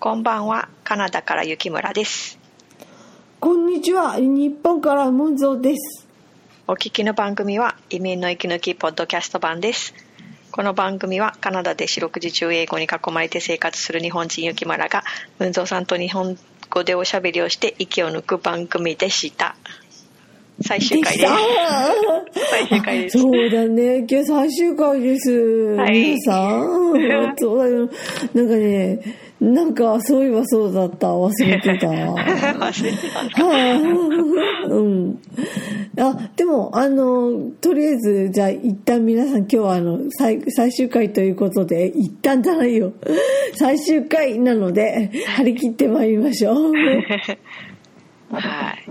こんばんは、カナダから雪村です。こんにちは、日本からムンゾーです。お聞きの番組は移民の息抜きポッドキャスト版です。この番組はカナダで四六時中英語に囲まれて生活する日本人雪村が文蔵さんと日本語でおしゃべりをして息を抜く番組でした。最終回です。最終回です。そうだね、今日最終回です。はい皆さん、そうだよ。なんかね、なんかそういえばそうだった、忘れてた。忘れてたはい うん。あ、でも、あの、とりあえず、じゃあ、一旦皆さん、今日は、あの、最、最終回ということで、一旦じゃないよ。最終回なので、張り切ってまいりましょう。はい。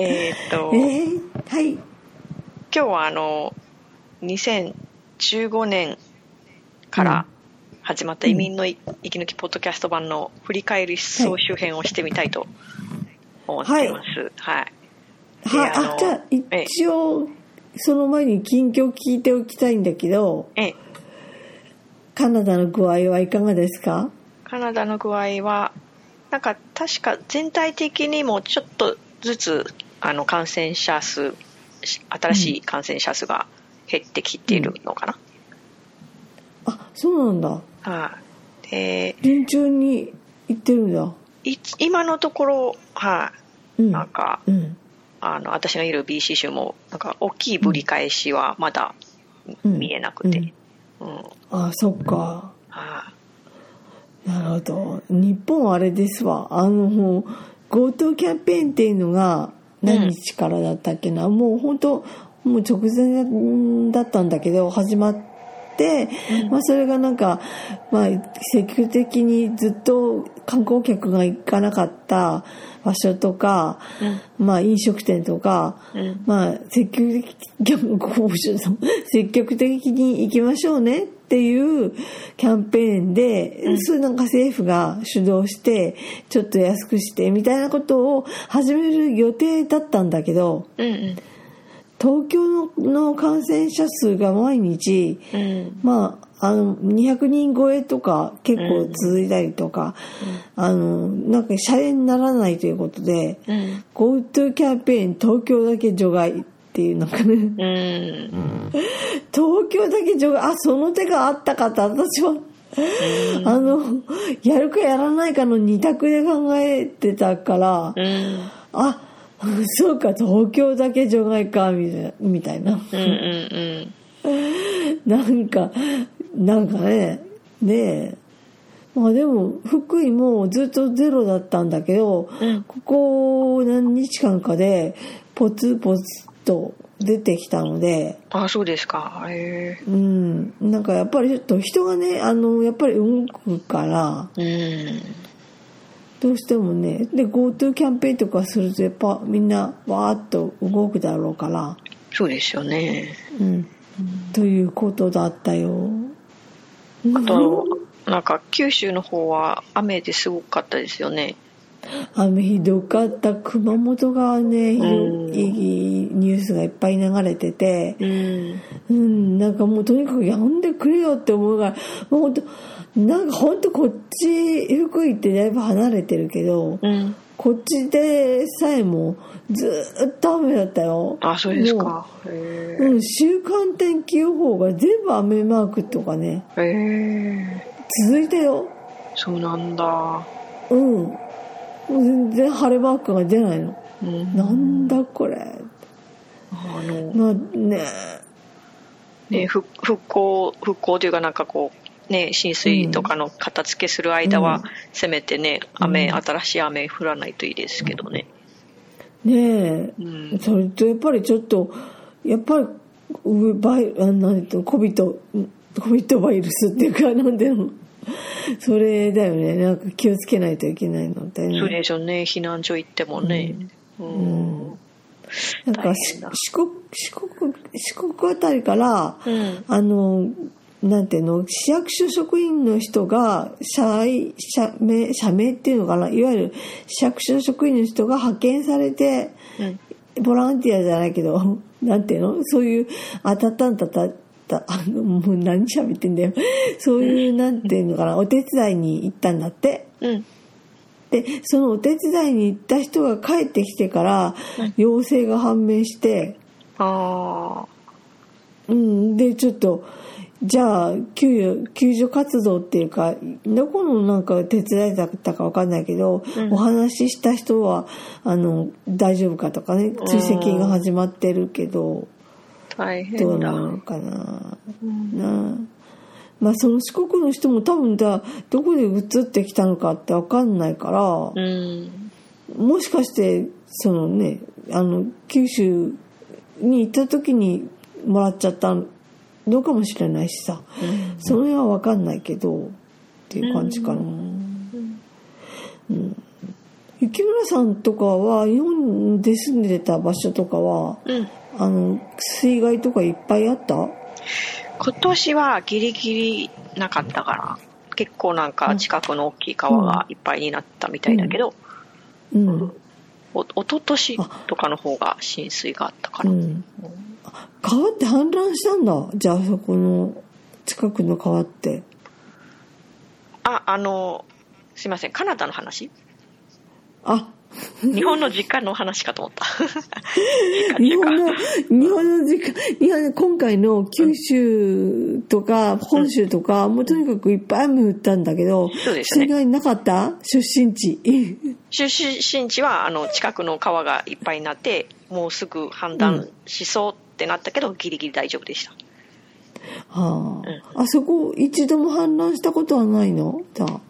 えーっと、えー、はい。今日はあの2015年から始まった移民のい息抜きポッドキャスト版の振り返り総集編をしてみたいと思っています。はい。はい、であのあ、じゃあ、一応、その前に近況聞いておきたいんだけど、ええ、カナダの具合はいかがですか？カナダの具合は、なんか確か全体的にもちょっとずつあの感染者数、し新しい感染者数が減ってきているのかな。あ、そうなんだ。はい。で、順調に行ってるんだ。い今のところ、はい、うん。なんか、うん。あの私のいる BC 州もなんか大きいぶり返しはまだうん見えなくて、うんあ、そっか。はなるほど。日本はあれですわ。あの、もう、GoTo キャンペーンっていうのが何日からだったっけな。もう本当もう直前だったんだけど、始まって、まあそれがなんか、まあ積極的にずっと観光客が行かなかった場所とか、まあ飲食店とか、うん。まあ積極的、積極的に行きましょうねっていうキャンペーンで、それなんか政府が主導して、ちょっと安くしてみたいなことを始める予定だったんだけど、い、うん。東京のの感染者数が毎日、うん。うんまあ、あの、200人超えとか結構続いたりとか、あの、なんかシャレにならないということで、うん。GoTo キャンペーン東京だけ除外っていうのかね。うん東京だけ除外、あ、その手があったかって私は、あの、やるかやらないかの二択で考えてたから、うんあ、そうか、東京だけ除外か、みたいな。みたいな。うんうんなんか、なんかね、ねえ。まあでも、福井もずっとゼロだったんだけど、うんここ何日間かで、ポツポツと出てきたので、あそうですか。へうん、なんかやっぱりちょっと人がね、あの、やっぱり動くから、えうん。どうしてもね、で、GoTo キャンペーンとかすると、やっぱみんなわーっと動くだろうから、そうですよね。うん、ということだったよ。あとなんか九州の方は雨ですごかったですよね雨ひどかった熊本がね、ひどうんいニュースがいっぱい流れてて、うんうん、なんかもうとにかくやんでくれよって思うから、もう本当なんか本当こっち、福井ってだいぶ離れてるけど、うんこっちでさえもずーっと雨だったよ。あそうですもかへう。うん、週間天気予報が全部雨マークとかね、えへえ続いたよ。そうなんだうん。もう全然晴れマークが出ないの。うん。なんだこれ。あのまあね、ね、復復興復興というかなんかこうね浸水とかの片付けする間は、うん。せめてね雨、新しい雨降らないといいですけどね。ねえ、うん。それとやっぱりちょっと、やっぱり、うバイ、あなんていうの、コビット、コビットバイルスっていうか、なんていうの、それだよね。なんか気をつけないといけないのでね。そうでしょうね避難所行ってもね、うん。なんかし大変だ。四国、四国、四国あたりから、うん。あの、なんていうの、市役所職員の人が、社員、社名、社名っていうのかな、いわゆる市役所職員の人が派遣されて、うん。ボランティアじゃないけど、なんていうの？そういう、あたたんたたっだ あのもう何喋ってんだよ。そういうなんていうのかな。お手伝いに行ったんだって。うん。でそのお手伝いに行った人が帰ってきてから陽性が判明して、あうん、でちょっとじゃあ救助救助活動っていうかどこのなんか手伝いだったかわかんないけど、うん。お話しした人はあの大丈夫かとかね。追跡が始まってるけどあ大どうなのかな。うん。なあまあその四国の人も多分だどこで移ってきたのかってわかんないから、うんもしかしてそのねあの九州に行った時にもらっちゃったのかもしれないしさ、その辺は分かんないけどっていう感じかな、うん。雪村さんとかは日本で住んでた場所とかはうんあの水害とかいっぱいあった？今年はギリギリなかったから結構なんか近くの大きい川がいっぱいになったみたいだけど、うん、お一昨年とかの方が浸水があったから、うん、川って氾濫したんだ？じゃあそこの近くの川って。ああのすいません。カナダの話？あ 日本の実家の話かと思った。日本の、日本の時間、日本の今回の九州とか本州とか、もうとにかくいっぱい雨降ったんだけど、そうですね。なかった？出身地。出身地はあの近くの川がいっぱいになってもうすぐ氾濫しそうってなったけど、ギリギリ大丈夫でした。はあ、あそこ一度も氾濫したことはないの？じゃあ。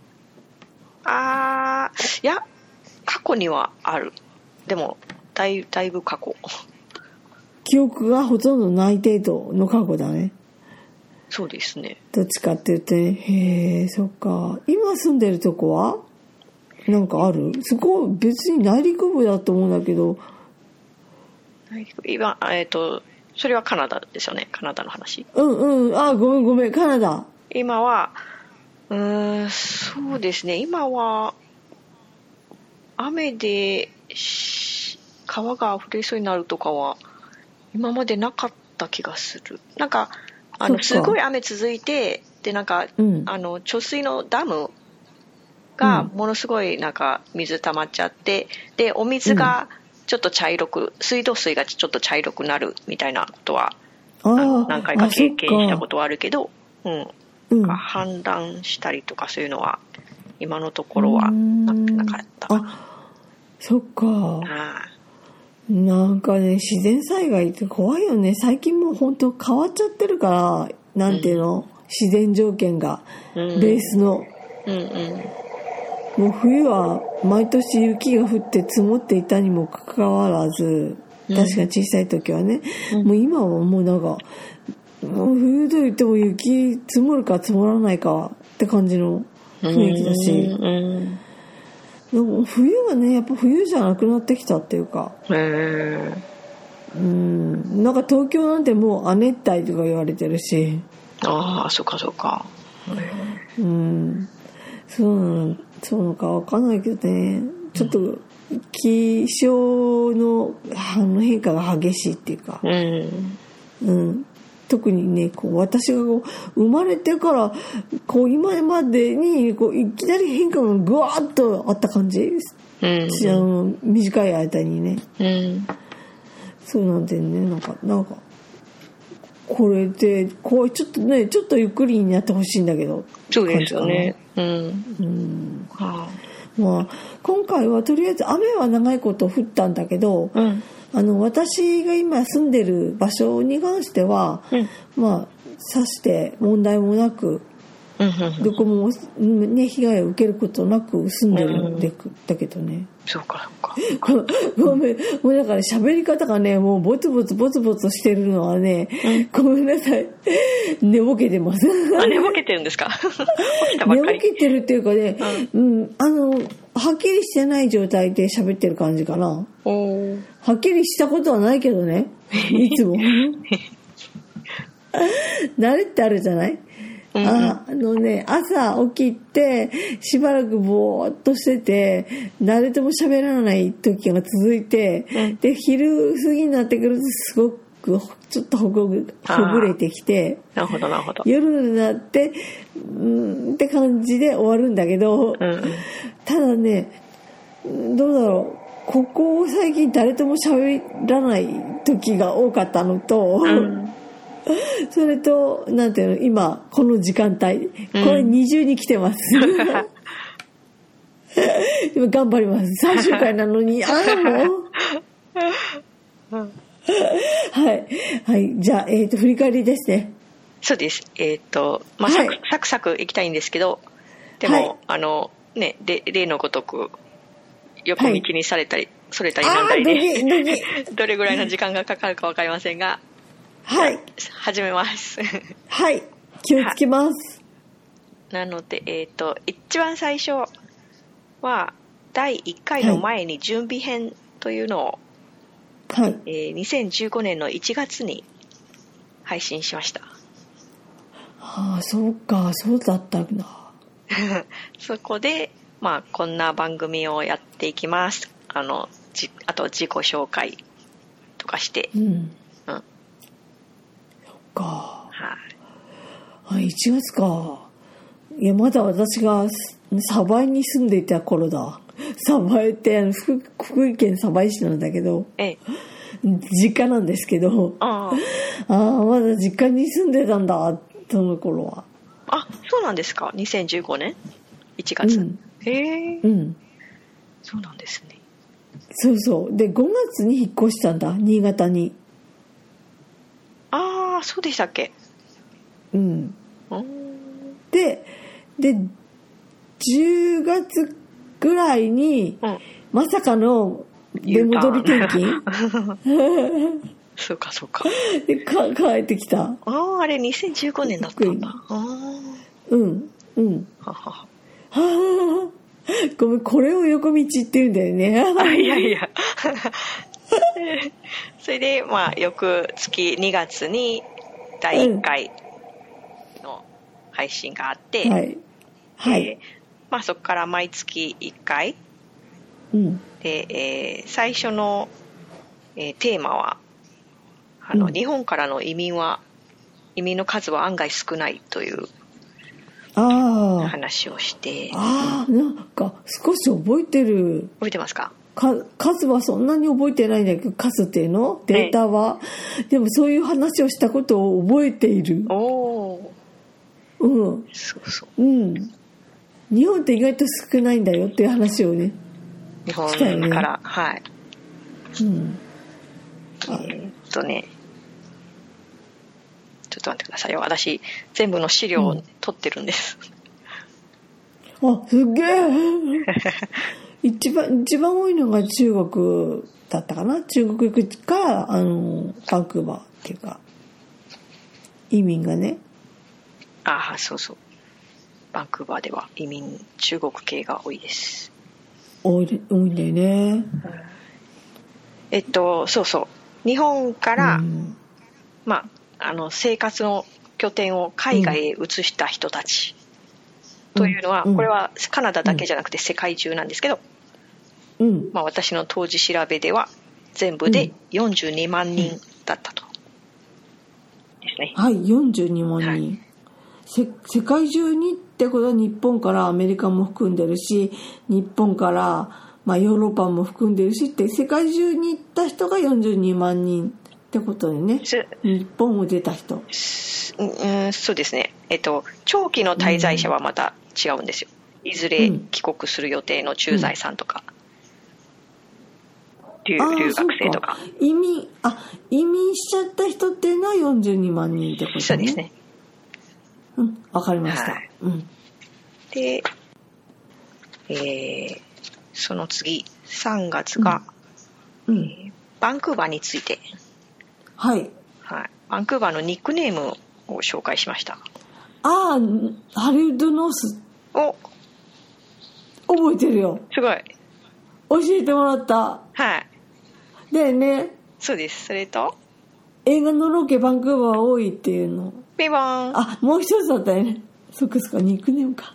あーいや過去にはある。でもだいだいぶ過去。記憶がほとんどない程度の過去だね。そうですね。どっちかって言ってね。へえ、そっか。今住んでるとこはなんかある？そこ別に内陸部だと思うんだけど、今えっ、とそれはカナダですよね。カナダの話。うんうん、あ、ごめんごめん、カナダ。今はうーんそうですね。今は雨でし川が溢れそうになるとかは今までなかった気がする。なんかあのすごい雨続いてでなんか、うん。あの貯水のダムがものすごいなんか水溜まっちゃってでお水がちょっと茶色く、水道水がちょっと茶色くなるみたいなことは何回かあ経験したことはあるけど、うん、うん。が氾濫したりとかそういうのは今のところはななかった。かな。あそっか。あなんかね自然災害って怖いよね。最近もう本当変わっちゃってるからなんていうの、自然条件が、うん。ベースの。うんうん。もう冬は毎年雪が降って積もっていたにもかかわらずうん。確かに小さい時はね、うん。もう今はもうなんかもう冬と言っても雪積もるか積もらないかって感じの雰囲気だし、うんでも冬はねやっぱ冬じゃなくなってきたっていうか。へえうん。なんか東京なんてもう亜熱帯とか言われてるし。ああそっかそっか。うん。そうなのそうなのかわかんないけどね。ちょっと気象のあの変化が激しいっていうか。う、ん。うん、特にねこう私がこう生まれてからこう今までにこういきなり変化がぐわーっとあった感じ、うん。あの短い間にね。うん。そうなんでね。なんかなんかこれでこうちょっとねちょっとゆっくりになってほしいんだけどそうですよね。うん。うん。はまあ今回はとりあえず雨は長いこと降ったんだけど、あうんあの私が今住んでる場所に関しては、うん。まあさして問題もなくどこも、うんね、被害を受けることなく住んでるんでだけどね。そうかそうか ごめん。もうだから喋り方がね、もうボツボツボツボツしてるのはね、ごめんなさい。寝ぼけてます。あ寝ぼけてるんですか？寝ぼけてるっていうかね、うん、あの、はっきりしてない状態で喋ってる感じかな。はっきりしたことはないけどね。いつも。慣れってあるじゃない、うんああのね、朝起きて、しばらくぼーっとしてて、誰とも喋らない時が続いて、うん。で、昼過ぎになってくるとすごくちょっとほぐほぐれてきてなるほどなるほど。夜になってうんって感じで終わるんだけど、ただねどうだろう。ここ最近誰とも喋らない時が多かったのと、うん それとなんていうの今この時間帯。これ二重に来てます、今頑張ります。最終回なのに。ああもう。はい。はい。じゃあ、えー、と振り返りですね。そうです。えっ、とまあ、はい。サクサクいきたいんですけどでも、はい。あのねで例のごとく横道にされたり、それたりなんだりキドでキどれぐらいの時間がかかるか分かりませんがはい。始めます。はい。気をつけます。なのでえっ、と一番最初は第1回の前に準備編というのを、はい。えー2015年の1月に配信しました。ああそうか。そうだったんだ。そこで、まあ、こんな番組をやっていきます。あのじあと自己紹介とかして、うんか。はい。あ1月か。いやまだ私が鯖江に住んでいた頃だ。鯖江ってあの福福井県鯖江市なんだけど。ええ。実家なんですけど。ああ。あまだ実家に住んでたんだその頃は。ああそうなんですか？2015年？1月、うん。へえ。うん。そうなんですね。そうそう。で5月に引っ越したんだ新潟にああそうでしたっけ？うん。でで10月ぐらいにうん。まさかの出戻り転勤？そうかそうか。でか帰ってきた。あああれ2015年だったんだ。あうんうん。あはは。ははあごめんこれを横道って言うんだよね。あいやいや それでまあ翌月2月に第1回の配信があって、はい。はい、でまあ、そこから毎月1回。うん。で、えー最初の、えーテーマはあの、うん。日本からの移民は移民の数は案外少ないという話をして。ああなんか少し覚えてる。覚えてますかか？数はそんなに覚えてないんだけど数っていうの？データは、でもそういう話をしたことを覚えている。おおうん。そうそう。うん。日本って意外と少ないんだよっていう話をね日本から、はい。うん。えーっとね。ちょっと待ってくださいよ。私全部の資料を取ってるんです、あすっげえ 一番一番多いのが中国だったかな？中国行くかあのバンクーバーっていうか。移民がね。ああそうそう。バンクーバーでは移民中国系が多いです。多い多いんだよね。えっとそうそう。日本から、うん。まああの生活の拠点を海外へ移した人たち、というのは、うん。これはカナダだけじゃなくて世界中なんですけど、うん。まあ、私の当時調べでは全部で42万人だったと、ですね。はい42万人、はい。せ世界中にってことは日本からアメリカも含んでるし日本から、まあ、ヨーロッパも含んでるしって世界中に行った人が42万人ってことでね。す。日本を出た人。うんうんそうですね。えっと長期の滞在者はまた違うんですよ。いずれうん帰国する予定の駐在さんとか、留ああ留学生とか。移民あ移民しちゃった人っていうのは42万人ってことね。そうですね。うんわかりました、はい。うん。で、えーその次3月が、うん。バンクーバーについて、はい。はい、バンクーバーのニックネームを紹介しました。ああハリウッドノースお。覚えてるよ。すごい。教えてもらった。はい。でね。そうです。それと？映画のロケバンクーバー多いっていうの。ピボーン。あもう一つだったよね。そっかそっかニックネームか。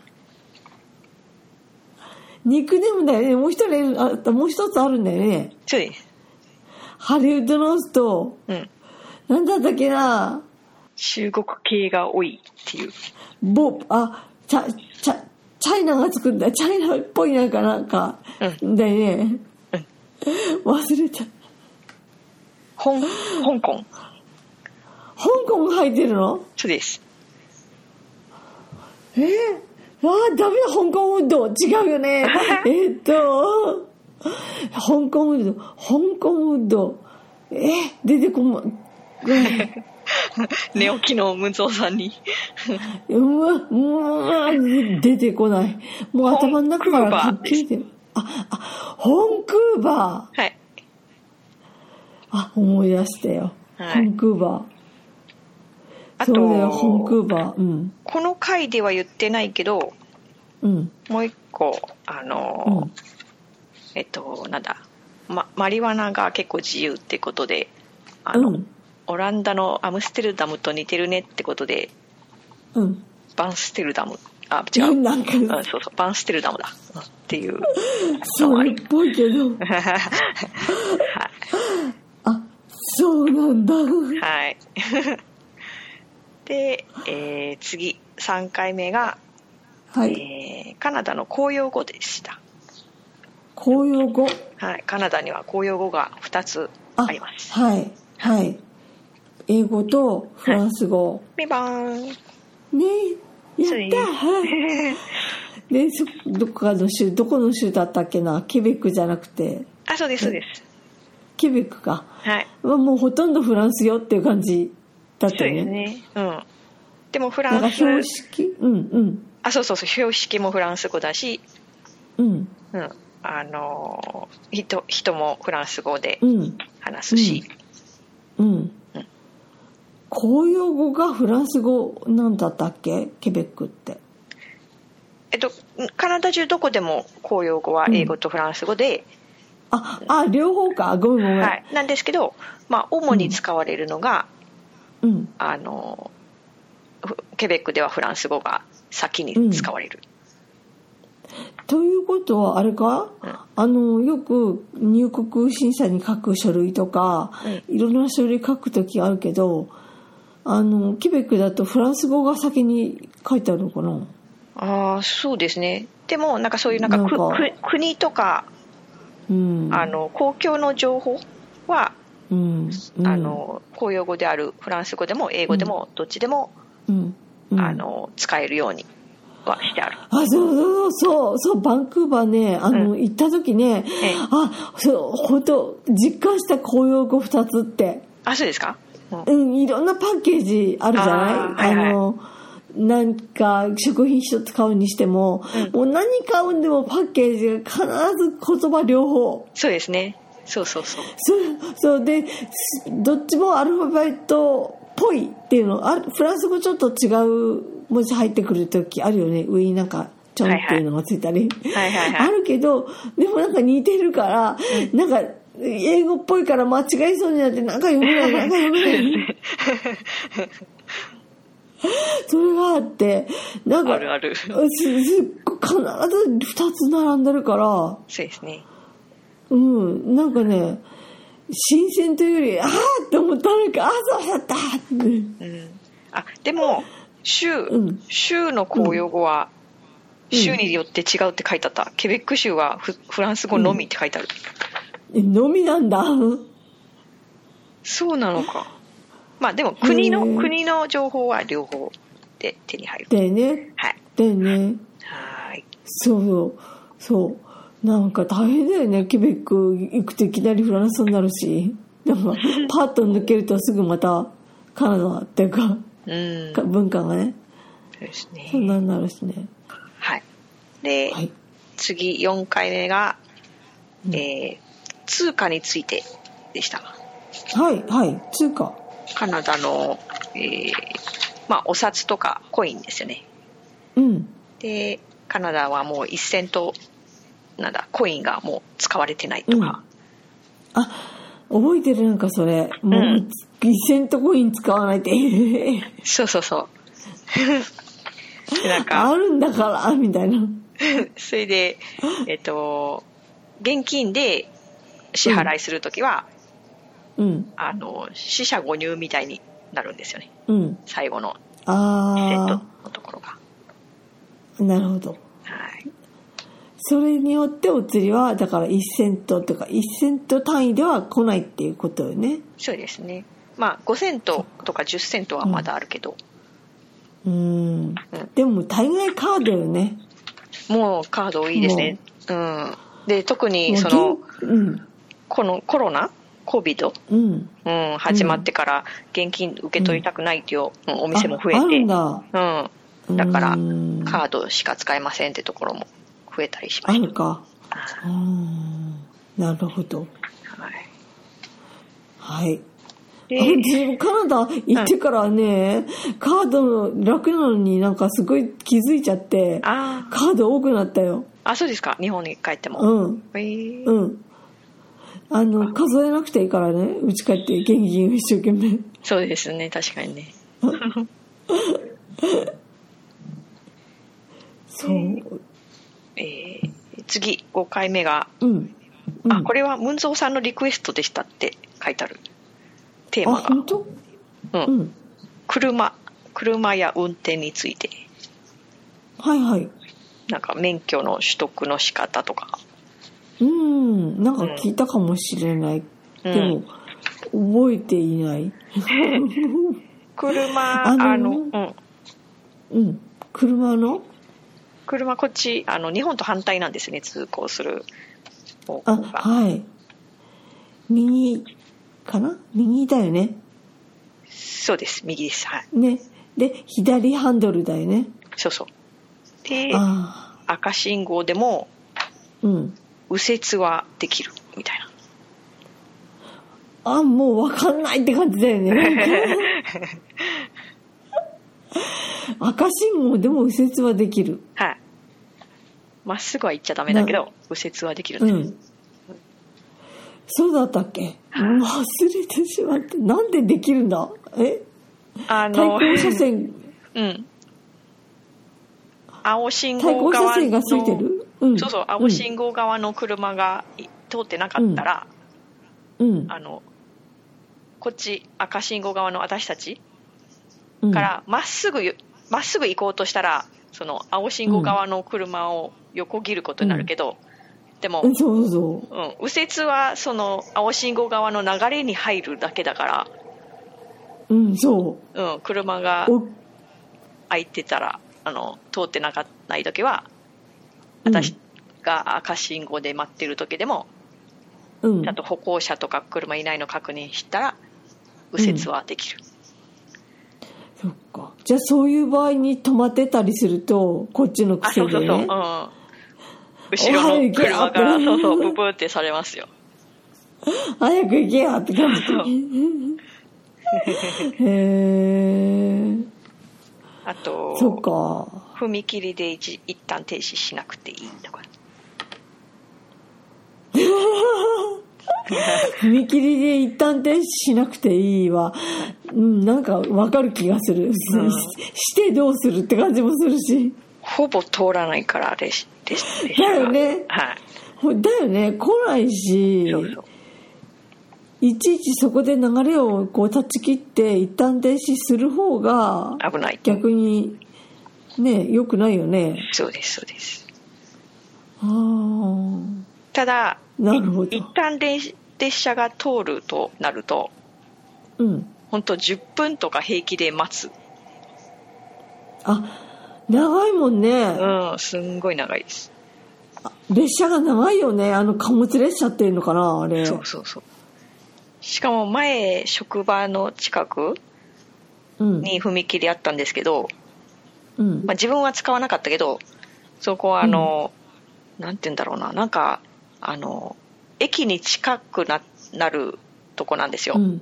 ニックネームだよね。もう一人あもう一つあるんだよね。そうです。ハリウッドノースとうん。なんだったっけな。中国系が多いっていう。ボあチャチャチャイナが作ったチャイナっぽいなんかなんか、うだよね、忘れた。香香港。香港が入ってるの？そうです。え？ー、ああダメだ。香港運動。違うよね。えっと。香港運動。香港運動。え？ー、出てこま、うん 寝起きのムンゾーさんに。うわ、うわ、出てこない。もう頭の中からはっきり出る。あ、あ、ホンクーバー。はい。あ、思い出したよ。はいホンクーバあー。そうだよ、と、ホンクーバー。うん。この回では言ってないけど、うん。もう一個、あの、うんえっと、なんだ、ま、マリワナが結構自由ってことで、あの、うん。オランダのアムステルダムと似てるねってことで、うん。バンステルダム、あ、違う。なんか、あそうそう、バンステルダムだ。っていう。それっぽいけど。はい。あ、そうなんだ。はい。で、えー次、3回目が、はい。えーカナダの公用語でした。公用語。はい。カナダには公用語が2つあります。はい。はい。英語とフランス語。ビバーン。ねやったで、そ、どこかの州、どこの州だったっけな？ケベックじゃなくて、あ、そうです、そうです。ケベックか。はい。まあもうほとんどフランスよっていう感じだったよね。ですね。うん。でもフランス、標識？うんうん。あ、そうそうそう、標識もフランス語だし、うん。うん。あのー人、人もフランス語でうん。話すし、うんうん。公用語がフランス語なんだったっけ？ケベックって。えっと、カナダ中どこでも公用語は英語とフランス語で、あ、あ、両方か。ごめんごめん。はい。なんですけど、まあ、主に使われるのが、うん。あの、ふケベックではフランス語が先に使われる。ということは、あれか、うんあの、よく入国審査に書く書類とか、いろんな書類書くときあるけど、あの、ケベックだとフランス語が先に書いてあるのかな？ああ、そうですね。でも、なんかそういうなんか国とか、うん。あの、公共の情報は、うん。うんあ、の、公用語であるフランス語でも英語でもどっちでも、うん。うんあ、の、使えるようにはしてある。あ、そうそうそう、そう、バンクーバーね、あの、う行った時ね、ええあ、そう、本当実感した公用語二つって。あ、そうですか、うんうん、いろんなパッケージあるじゃない？あ,、はいはいの、なんか食品一つ買うにしても、うんもう何買うんでもパッケージが必ず言葉両方。そうですね。そうそうそう。そう、そうで、すどっちもアルファベットっぽいっていうの、あフランス語ちょっと違う文字入ってくる時あるよね。上になんか、ちょんっていうのがついたり。はいはいはいあるけど、でもなんか似てるから、なんか、英語っぽいから間違いそうになって、なんか読めない、なんか読めない。それがあって、なんか、あるある。すすっごい必ず二つ並んでるから、そうですね。うん、なんかね、新鮮というより、ああって思ったのか、ああ、そうだったって。うん。あ、でも、州、うん州の公用語は、うん州によって違うって書いてあった。ケベック州はフフランス語のみって書いてある。えのみなんだ。そうなのか。まあでも国の、へー国の情報は両方で手に入る。だよね。はい。だよね。はーい。そうそう。なんか大変だよね。ケベック行くといきなりフランスになるし。なんか、パッと抜けるとすぐまたカナダっていうか、うん。か文化がね、そうですね。そんなになるしね。はい。で、はい。次4回目が、うんえー通貨についてでした。はい、はい。通貨。カナダの、えーまあ、お札とかコインですよね。うん。で、カナダはもう1セント、なんだ、コインがもう使われてないとか。あ、覚えてるなんかそれ。もう、うん一セントコイン使わないって。そうそうそう。でなんか、あるんだから、みたいな。それで、えっと、現金で支払いするときは、うん。あの死者誤入みたいになるんですよね。うん。最後のセットあのところが。あなるほど。はい。それによってお釣りはだから1セントとか1セント単位では来ないっていうことよね。そうですね。まあ5セントとか10セントはまだあるけど、うん。でも大概カードよね。もうカード多いですね。う。ん。で特にその現うんこのコロナ？COVID、うん。うん、始まってから現金受け取りたくないっていう、うん。お店も増えああるてんだ。うん、だからうん。カードしか使えませんってところも増えたりしまあしるか。うん。なるほど。た、はい、はい。で私もカナダ行ってからね、カード楽なのになんかすごい気づいちゃってカード多くなったよ。あそうですか。日本に帰っても、うん。えー。うんあの数えなくていいからね。うち帰って現金を一生懸命。そうですね。確かにね。そう。えー次5回目が、うん、うん、あこれはムンゾーさんのリクエストでしたって書いてある。テーあマが。本当？うん。うん。車車や運転について。はいはい。なんか免許の取得の仕方とかうん。なんか聞いたかもしれない、うん。でも覚えていない。車あのうん、うん。車の？車こっちあの日本と反対なんですね通行する方向あがはい。右かな？右だよね。そうです右です。はい。ね。で左ハンドルだよね。そうそう。であ赤信号でもあうん右折はできるみたいな。あもう分かんないって感じだよね。赤信号でも右折はできる。はい。まっすぐは行っちゃダメだけど右折はできるう。ん。そうだったっけ？忘れてしまってなんでできるんだ？え？あの対向車線。うん。青信対向車号側線がついてのる？うん。そうそう青信号側の車がい通ってなかったら、うん。あのこっち赤信号側の私たちうん。からまっすぐゆまっすぐ行こうとしたらその青信号側の車を横切ることになるけど、でも、うんそうそうん、右折はその青信号側の流れに入るだけだから、ううんそう。ん、車が空いてたらあの通ってなかった時はうん私が赤信号で待ってる時でも、うん。ちゃんと歩行者とか車いないの確認したら右折はできる、そっか。じゃあそういう場合に止まってたりするとこっちのあそうそうそう、うん、後ろの車からそうそうブブーってされますよ。早く行けやって感じ。へえあとそっか踏切で一一旦停止しなくていいとか。踏切で一旦停止しなくていいわうんなんかわかる気がする、ししてどうするって感じもするし。ほぼ通らないからあれしでしだよね。はい。ほだよね。来ないしそうそう。いちいちそこで流れをこう断ち切って一旦停止する方が危ない。逆にね良くないよね。そうですそうです。ああただなるほど。一旦電列車が通るとなるとうん。本当10分とか平気で待つ。あ長いもんね、うんすんごい長いです。列車が長いよね。あの貨物列車っていうのかなあれ。そうそうそう。しかも前職場の近くうん。に踏切あったんですけど、うん。まあ、自分は使わなかったけどそこはあの、なんて言うんだろうな。なんかあの駅に近くななるとこなんですよ、うん。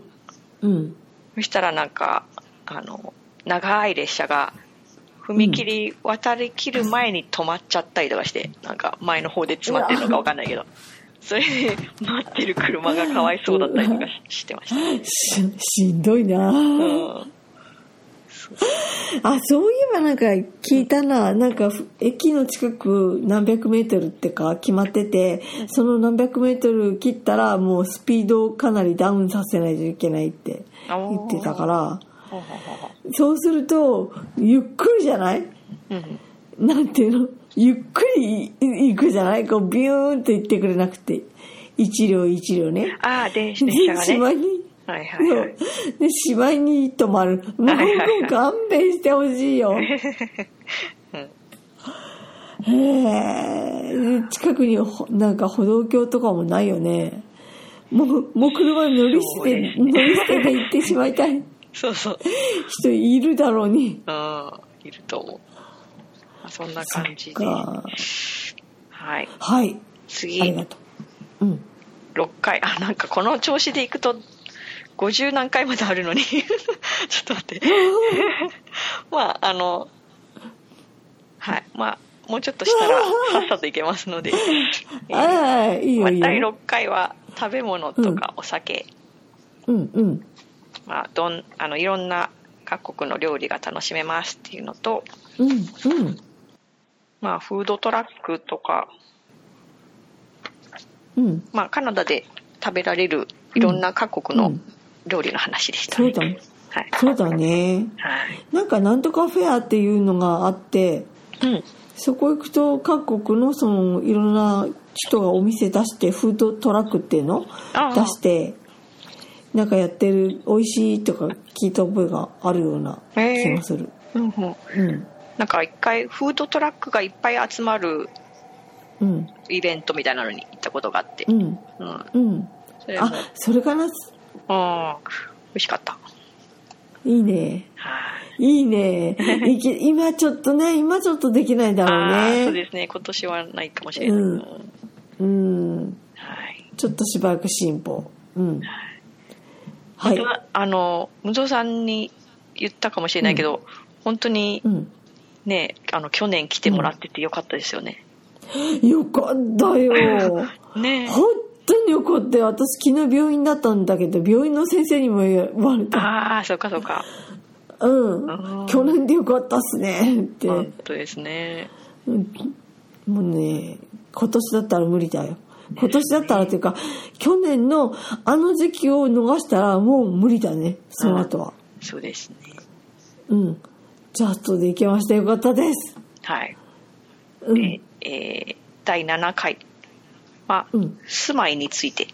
うん。そしたらなんかあの長い列車が踏切渡りきる前に止まっちゃったりとかして、なんか前の方で詰まってるのか分かんないけど。それで待ってる車がかわいそうだったりとかししてました、し しんどいな、うん、そ あそういえばなんか聞いたな。なんかふ駅の近く何百メートルってか決まっててその何百メートル切ったらもうスピードをかなりダウンさせないといけないって言ってたから。そうするとゆっくりじゃない？ううん。なんていうの？ゆっくり行くじゃない？こうビューンって行ってくれなくて。一両一両ね。ああ電車がねはいはいはい。でしまいに止まる。もうはいはい。はい勘弁してほしいよ。へえ。近くにほなんか歩道橋とかもないよね。もうもう車乗り捨てね。乗り捨てで行ってしまいたい。そうそう。人いるだろうに。うん。いると思う。まあそんな感じで。はい。はい。あり次がとう。うん。6回。あなんかこの調子でいくと50何回まであるのに。ちょっと待って。まああのはい。まあもうちょっとしたら さっさといけますので、いいいいよ。第6回は食べ物とかお酒、うんうん。まあ、どんあのいろんな各国の料理が楽しめますっていうのと、うんうん。まあ、フードトラックとか、うん。まあ、カナダで食べられるいろんな各国のうん料理の話でしたね。そうだねはい。そうだねはい。なんかなんとかフェアっていうのがあってうん。そこ行くと各国のそのいろんな人がお店出してフードトラックっていうの？出してなんかやってる美味しいとか聞いた覚えがあるような気がする、うんうん。うんなんか一回フードトラックがいっぱい集まるうんイベントみたいなのに行ったことがあって。うんうん。うんそあそれかな？うん。美味しかった。いいね。はい。いいね。今ちょっとね今ちょっとできないだろうね。そうですね。今年はないかもしれない。うん。うん。はい。ちょっとしばらく進歩。うん。はい。あの無造さんに言ったかもしれないけど、本当にうん。ねあの去年来てもらっててよかったですよね。よかったよ。ね。本当によかったよ私昨日病院だったんだけど病院の先生にも言われた。ああそうかそうか。うん。去年でよかったっすね。って、本当ですね。うん。もうね今年だったら無理だよ。今年だったらっていうか去年のあの時期を逃したらもう無理だね。その後は。そうですね。うん。ジャストでいけました。よかったです。はい。うん。で、えー第7回は、うん住まいについて。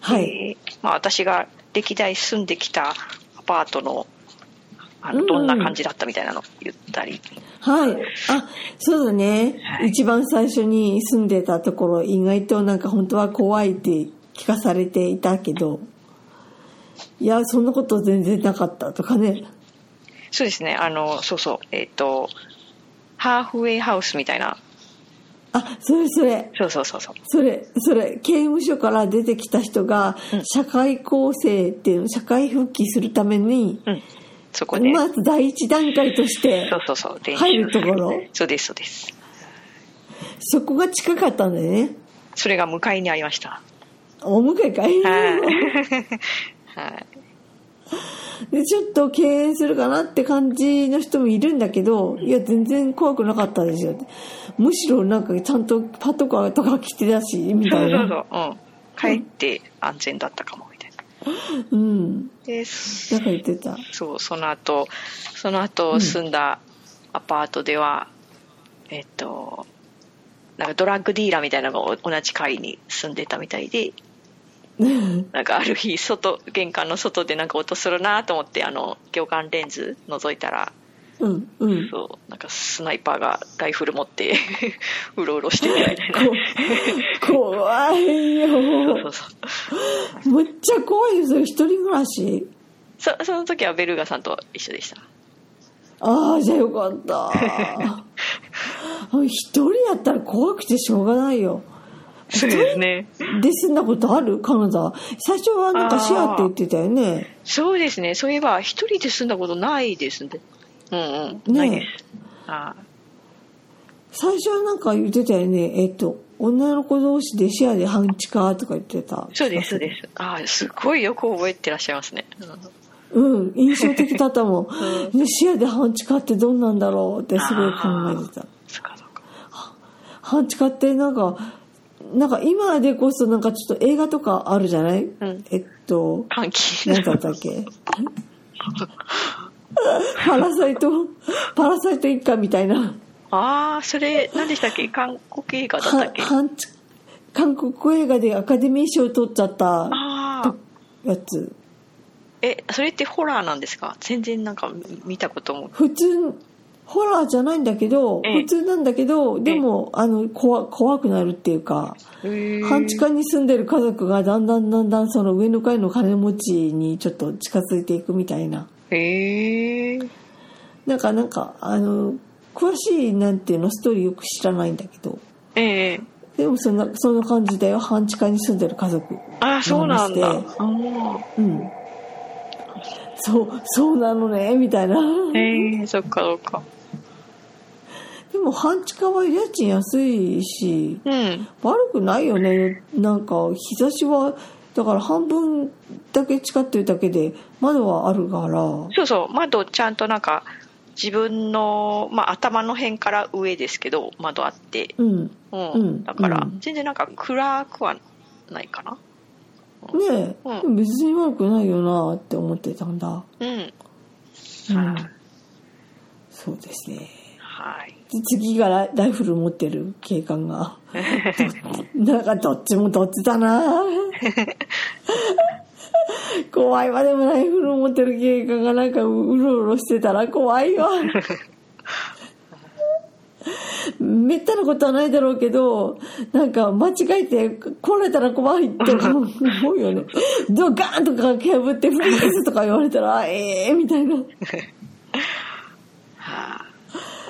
はいえーまあ、私が歴代住んできたアパートのあうんのどんな感じだったみたいなの言ったり、はい。あ、そうだね。はい一番最初に住んでたところ、意外となんか本当は怖いって聞かされていたけど、いや、そんなこと全然なかったとかね。そうですねあのそうそうえっ、とハーフウェイハウスみたいなあ、それそれ。そうそうそうそう。それ、それ、刑務所から出てきた人がうん、社会構成っていうの、社会復帰するために、うん。そこで、まず第一段階としてそう、そうそう。練入るところ。そうですそうです。そこが近かったんだよね。それが向かいにありました。お迎えかい。はい。はい。でちょっと敬遠するかなって感じの人もいるんだけど、いや全然怖くなかったですよむしろなんかちゃんとパトカーとか来てたしみそうそうたいなそう、うん、帰って安全だったかもみたいな。うん。でなんか言ってた。そうその後その後住んだアパートでは、えっとなんかドラッグディーラーみたいなのが同じ階に住んでたみたいで なんかある日外玄関の外でなんか音するなと思ってあの魚眼レンズ覗いたらうんうん。そう。なんかスナイパーがライフル持って うろうろしててみたいな。こ怖いよ。そうそうむっちゃ怖いですよ。一人暮らし。そその時はベルガさんと一緒でした。ああじゃあよかった。一人やったら怖くてしょうがないよ。そうですね。で住んだことある？カナダ最初はなんかシェアって言ってたよね。そうですね。そういえば一人で住んだことないですねうんうん、ねないです。あ最初はなんか言ってたよね。えっと女の子同士でシェアで半地下とか言ってた。そうですそうです。あすごいよく覚えてらっしゃいますね、うん、印象的だったもん。ね、視野で半地下ってどんなんだろうってすごい考えてた。そっかそっか。半地下ってなんか、なんか今でこそなんかちょっと映画とかあるじゃない、ん。えっと、換気。何だったっけ？パラサイト、パラサイト一家みたいな。ああ、それ、何でしたっけ？韓国映画だったはっけ韓国映画でアカデミー賞取っちゃった。やつ。え、それってホラーなんですか？全然なんか見たことも。普通、ホラーじゃないんだけど、ええ普通なんだけど、でも、あの、怖、怖くなるっていうか、半地下に住んでる家族がだんだんだんだんその上の階の金持ちにちょっと近づいていくみたいな。へえ。なんか、なんか、あの、詳しいなんていうのストーリーよく知らないんだけど、ええ。でもそんな、そんな感じだよ。半地下に住んでる家族。ああ、そうなんだ。うん。そう、そうなのね、みたいな。へえ、そっかそっか。でも半地下は家賃安いし、うん。悪くないよね。なんか、日差しは、だから半分だけ近ってるだけで、窓はあるから、そうそう、窓ちゃんとなんか、自分の、まあ、頭の辺から上ですけど、窓あって。うん。うん。うんだからう、ん全然なんか暗くはないかな。ねえ、う別に悪くないよなって思ってたんだ。うん。うん。そうですね。はい。次がライライフル持ってる警官が。なんかどっちもどっちだな 怖いわ、でもライフル持ってる警官がなんかうろうろしてたら怖いわ。めったなことはないだろうけど、なんか間違えて来られたら怖いって思うよね。ドガーンとか蹴破ってフリーズとか言われたら、ええー、みたいな。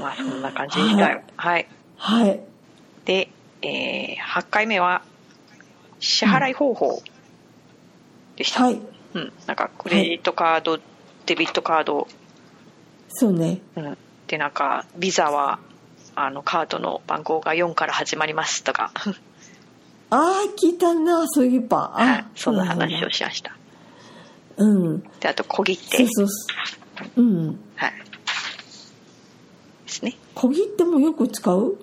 はあ、まあ、そんな感じでしたよ。はい。はい。で、えー、8回目は、支払い方法でした。はい。うん。なんか、クレジットカード、デビットカード、そうね。うん。で、なんか、ビザは、あの、カードの番号が4から始まりますとか、ああ、聞いたな、そういえば。はいあ、そんな話をしました。だうん。で、あと、小切手そう。そうそう。うん。はい。ですね。小切手もよく使う？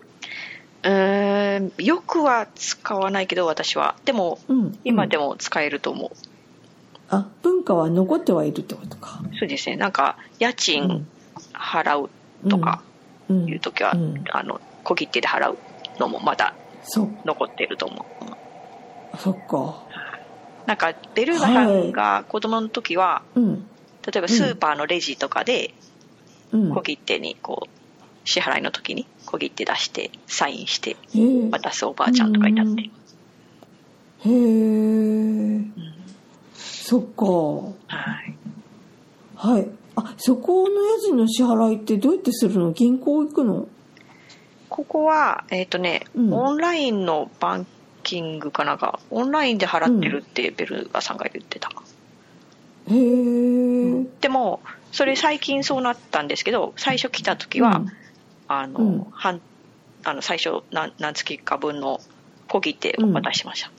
うーん、よくは使わないけど、私は。でも、うん。今でも。も使えると思う。あ、文化は残ってはいるってことか。そうですね。なんか、家う賃ん払うとかうん。いう時は、うんあの、小切手で払うのもまだそ、残ってると思う。うんそっか。なんか、ベルーガさんが子供の時は、うん。例えばスーパーのレジとかで、うん。小切手にこう、支払いの時に小切手出して、サインして。渡すおばあちゃんとかいたって。へえ。そっか。はい。はい。あ、そこの家賃の支払いってどうやってするの？銀行行くの？ここは、えっ、とね、うんオンラインのバンキングかなんか、オンラインで払ってるってベルーガさんが言ってた。へえ。でも、それ最近そうなったんですけど、最初来た時は、うんあの、うん半あの最初何何月か分の小切手を渡しました。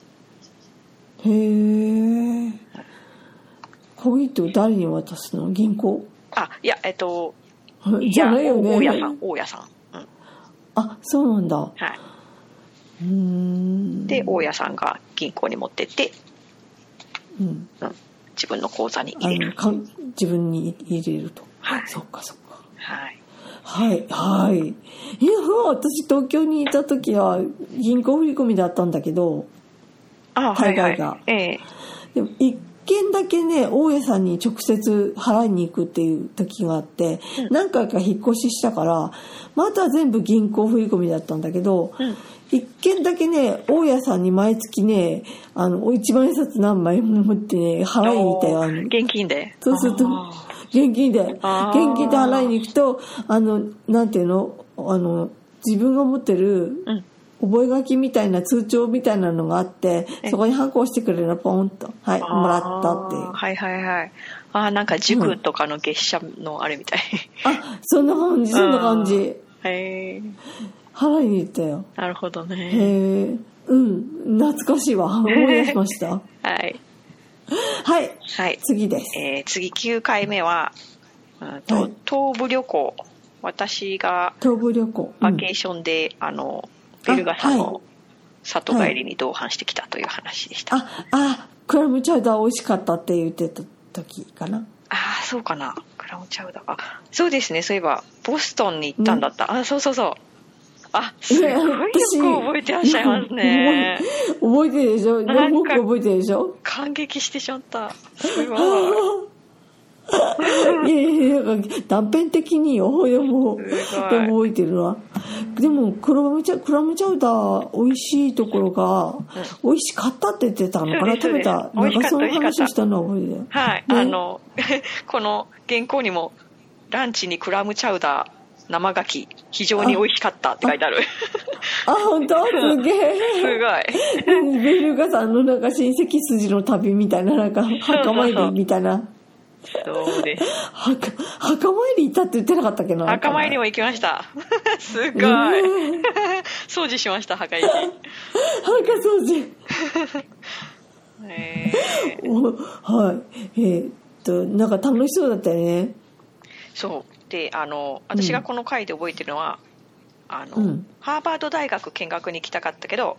へえ。小切手を誰に渡すの？銀行？あ、いや、えっと、じゃないよね。大家さん、大家さん。うん。あ、そうなんだ。はうーん。い。で、大家さんが銀行に持ってって、うん。うん、自分の口座にあ入れる。自分に入れると。はいそっかそっか。はい。はい、はい。いや、私東京にいた時は銀行振り込みだったんだけど、あ、はいはい海外が。ええでも一件だけね、大家さんに直接払いに行くっていう時があって、うん何回か引っ越ししたから、また全部銀行振り込みだったんだけど、うん一件だけね、大家さんに毎月ね、あの、一万円札何枚も持ってね、払いに行ったよ。現金で。そうするとあ、現金で、現金で払いに行くと、あの、なんていうの、あの、自分が持ってるーうん。覚書みたいな通帳みたいなのがあってえ、そこにハンコをしてくれるのポンと、はい、もらったっていう。はいはいはい。ああ、なんか塾とかの月謝のあれみたい。あ、そんな感じ、そんな感じ。へえ。払いに行ったよ。なるほどね。へえ、うん、懐かしいわ。思い出しました。はい。はいはい。次ですえー次9回目は、うんとはい東部旅行。私が東部旅行バケーションで、あの、ベルガさんあはの里帰りに同伴してきたという話でした。あああクラムチャウダー美味しかったって言ってた時かなあー、そうかな。クラムチャウダー。あ、そうですね。そういえば、ボストンに行ったんだった。あ、そうそうそう。あ、すごいよく覚えてらっしゃいますね。覚えてるでしょ？よく覚えてるでしょ？感激してしまった。すごい。いやいやなんか断片的によでもでも覚えてるわ。でもクラムチャクラムチャウダー美味しいところが、美味しかったって言ってたのかな？食べた。なんかその話をしたのは覚えてる。はい、ね。あの、この原稿にも、ランチにクラムチャウダー、生牡蠣、非常に美味しかったって書いてある。あ本当？すげすえごい。ベルガさんのなんか親戚筋の旅みたいななんか墓参りみたいなそうです。墓墓参り行ったって言ってなかったっけな？墓参りも行きました。すごい。うん掃除しました、墓石。墓掃除えーおはいえーっとなんか楽しそうだったよねそう。で、あの、私がこの回で覚えてるのは、あの、うん。ハーバード大学見学に行きたかったけど、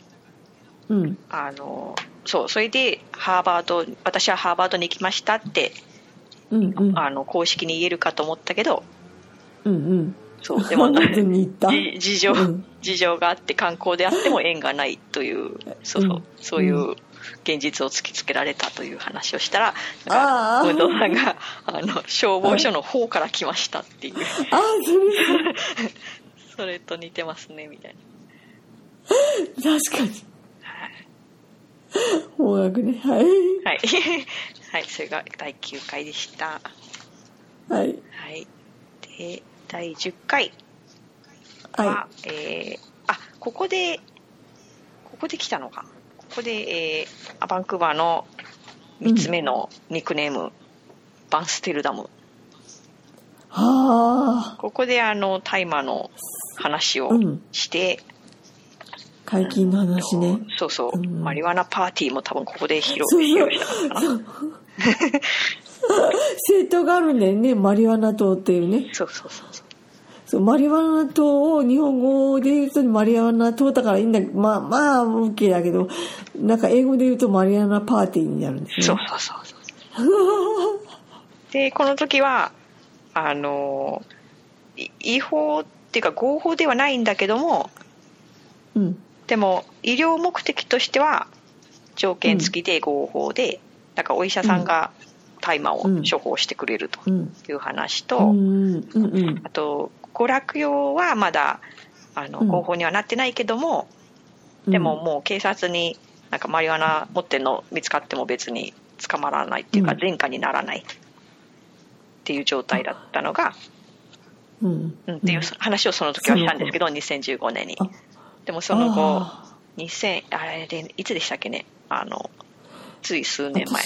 うん。あの、そう、それで、ハーバード、私はハーバードに行きましたって、うんうん。あの、公式に言えるかと思ったけど、うんうん。そう、でも、事情、うん。事情があって観光であっても縁がないという、そうそう、うん。そういう現実を突きつけられたという話をしたら、運動さんが、あの、消防署の方から来ましたっていう、ああそれ それと似てますね、みたいな。確かに方角ねはいはい。はい、それが第9回でした。はいはい。で、第10回は、はえーあ、ここで、ここで来たのか。ここで、えーあバンクーバーの3つ目のニックネーム、バンステルダム。いはあここであの、大麻の話をうん。して、解禁の話ね。そうそう、うん。マリワナパーティーも多分ここで披露したのかな。そう。政党があるんだよね。マリワナ島っていうね。そうそう。そうマリワナ島を日本語で言うとマリワナ島だからいいんだまあまあ OK だけどなんか英語で言うとマリワナパーティーになるんですね。そうそうそうそう。で、この時は、あの、い違法っていうか合法ではないんだけども、うん。でも医療目的としては条件付きで合法で、なんかお医者さんが大麻を処方してくれるとうん。いう話と、うんうんうん。あと娯楽用はまだあのうん。合法にはなってないけども、でももう警察になんかマリワナ持ってるの見つかっても別に捕まらないっていうかうん。前科にならないっていう状態だったのが、うん。うん、っていう話をその時はしたんですけど、2015年に。あでもその後あ2000あれでいつでしたっけね？あのつい数年前。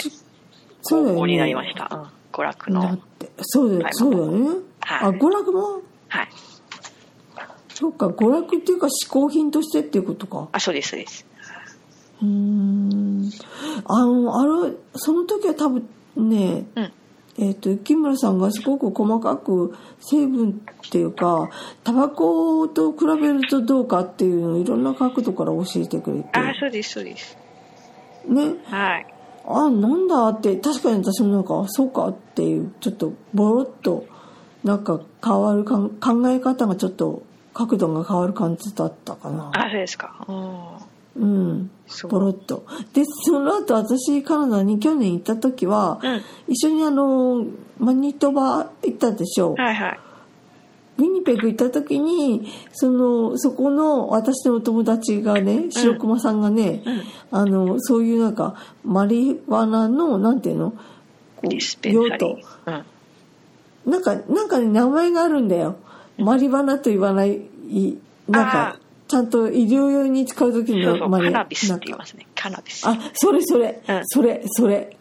合法になりました、うん、娯楽の。そうだよね。はい。あ娯楽もはい。そっか娯楽っていうか嗜好品としてっていうことか。あそうですそうです。うーん。あのあれその時は多分ねうん。えっ、と木村さんがすごく細かく成分っていうかタバコと比べるとどうかっていうのをいろんな角度から教えてくれて。あそうですそうです。ね。はい。あなんだって確かに私もなんかあそうかっていうちょっとボロッとなんか変わるかん考え方がちょっと角度が変わる感じだったかな。あそうですか。うんうん。そう。ボロッと。でその後私カナダに去年行った時は、うん。一緒にあのマニトバ行ったでしょ、はいはい。ウィニペグ行った時にそのそこの私のお友達がね白熊さんがね、うん。あのそういうなんかマリワナのなんていうの？こう用途。うんなんかなんかね名前があるんだよ。マリワナと言わないなんあかちゃんと医療用に使う時のマリカナビスって言いますね。カナビス。あそれそれ、うん。それそれ。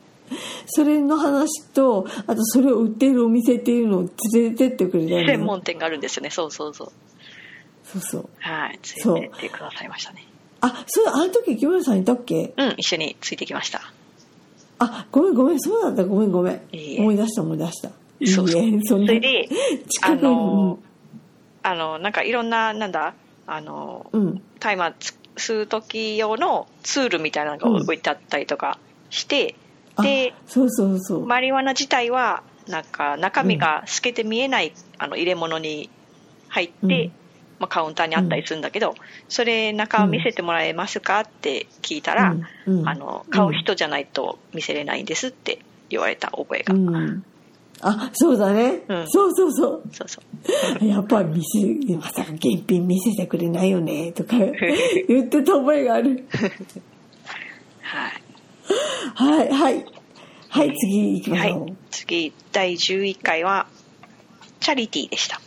それの話とあとそれを売っているお店っていうのを連れてってくれたんだよ専門店があるんですよね。そうそうそう。そうそう。はい。そう。連れてってくださいましたね。あそうあの時木村さんいたっけ？うん一緒についてきました。あごめんごめん。そうだった。ごめんごめん。いいえ。思い出した思い出したいいそう。そうえそれであのあのなんかいろんななんだあのうん。大麻吸う時用のツールみたいなのが置いてあったりとかして、あでそうそうそう、マリワナ自体はなんか中身が透けて見えない、あの入れ物に入って、うん。まあ、カウンターにあったりするんだけど、それ中を見せてもらえますかって聞いたら、うん。うん。あの買う人じゃないと見せれないんですって言われた覚えが、うんあそうだね、うん。そうそうそう。そうそう。やっぱ見せまさか現品見せてくれないよね。とか 言ってた覚えがある。はい。はいはい。はい次行きまはしょう、い、次第11回はチャリティーでした。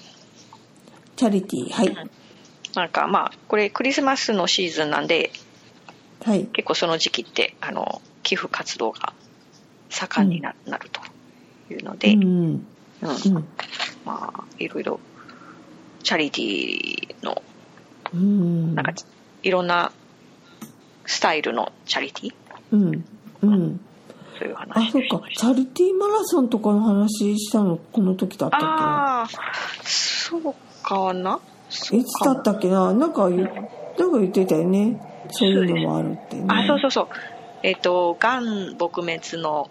チャリティーはい、なんかまあこれクリスマスのシーズンなんではい。結構その時期ってあの寄付活動が盛んにな,、なるというので、うん。うん。うん。まあいろいろチャリティーのうん。なんかいろんなスタイルのチャリティー？うん。うん。そういうあ話そっか。チャリティーマラソンとかの話したのこの時だったっけ？なああそうかな？いつだったっけ？な。なんか言なんか言ってたよね。そういうのもあるってね。あそうそうそう。えっ、とがん撲滅の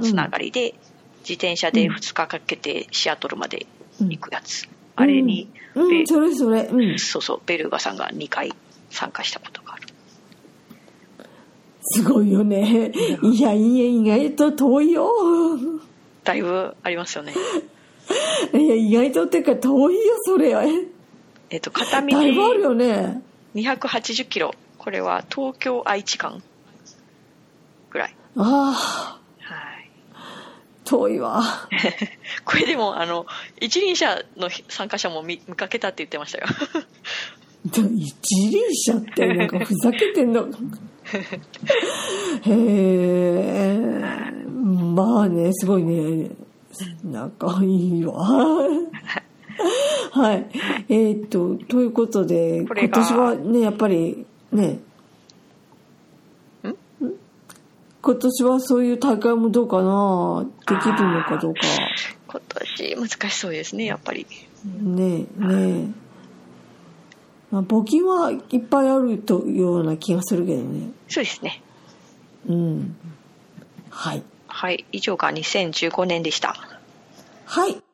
つながりで、自転車で2日かけてシアトルまで行くやつ、あれに、ベうん、それそれ。うん。そうそうベルガさんが2回参加したことがある。すごいよね。いやいや意外と遠いよ。だいぶありますよね。いや意外とっていうか遠いよそれ。えっ、と片道だいぶあるよね。280キロ。これは東京愛知間ぐらい。ああはい遠いわ。これでもあの一輪車の参加者も見見かけたって言ってましたよ。一輪車ってなんかふざけてんの へえまあねすごいね。なんかいいわ。はい。えーっとということで今年はねやっぱりね今年はそういう大会もどうかなできるのかどうか。今年難しそうですねやっぱり。ねえねえ、まあ、募金はいっぱいあるというような気がするけどね。そうですね。うん。はい。はい。以上が2015年でした。はい